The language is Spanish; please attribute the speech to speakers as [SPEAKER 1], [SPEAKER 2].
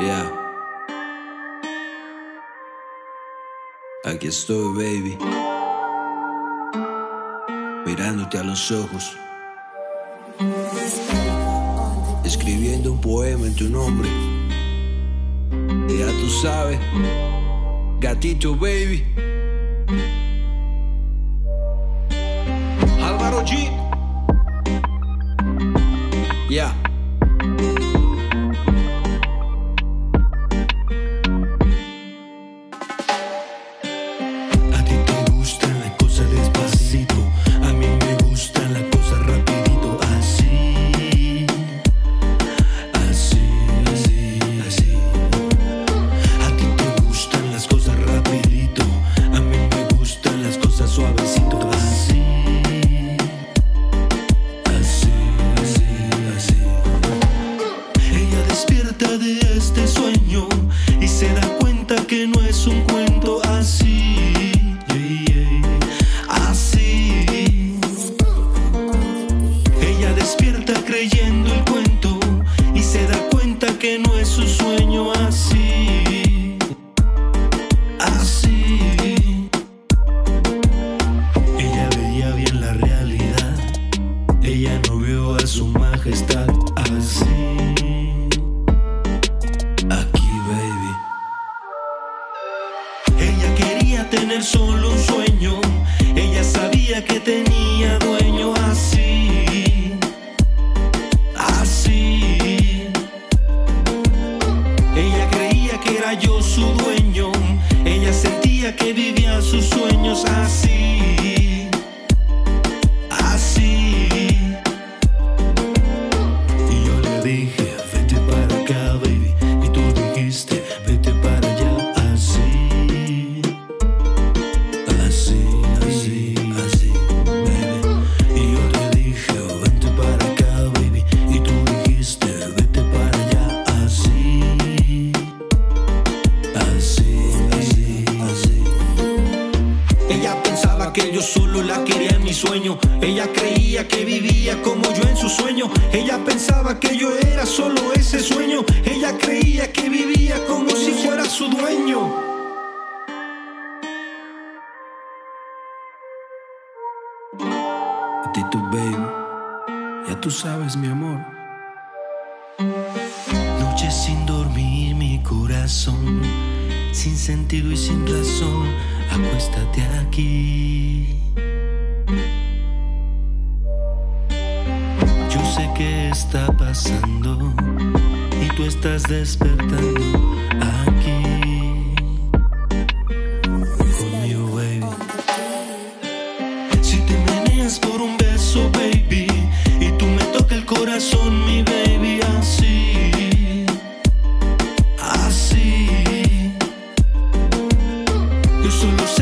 [SPEAKER 1] Yeah. Aquí estoy, baby. Mirándote a los ojos. Escribiendo un poema en tu nombre. Ya tú sabes. Gatito, baby. Álvaro G.
[SPEAKER 2] a su majestad así. Aquí, baby. Ella quería tener solo un sueño. Ella sabía que tenía dueño así. Así. Ella creía que era yo su dueño. Ella sentía que vivía sus sueños. Así. Yo solo la quería en mi sueño. Ella creía que vivía como yo en su sueño. Ella pensaba que yo era solo ese sueño. Ella creía que vivía como si fuera su dueño. A ti, tu baby. Ya tú sabes, mi amor. Noches sin dormir mi corazón, sin sentido y sin razón, acuéstate aquí. Yo sé que está pasando y tú estás despertando aquí. Conmigo, baby. Si te meneas por un beso, baby, y tú me tocas el corazón. solución.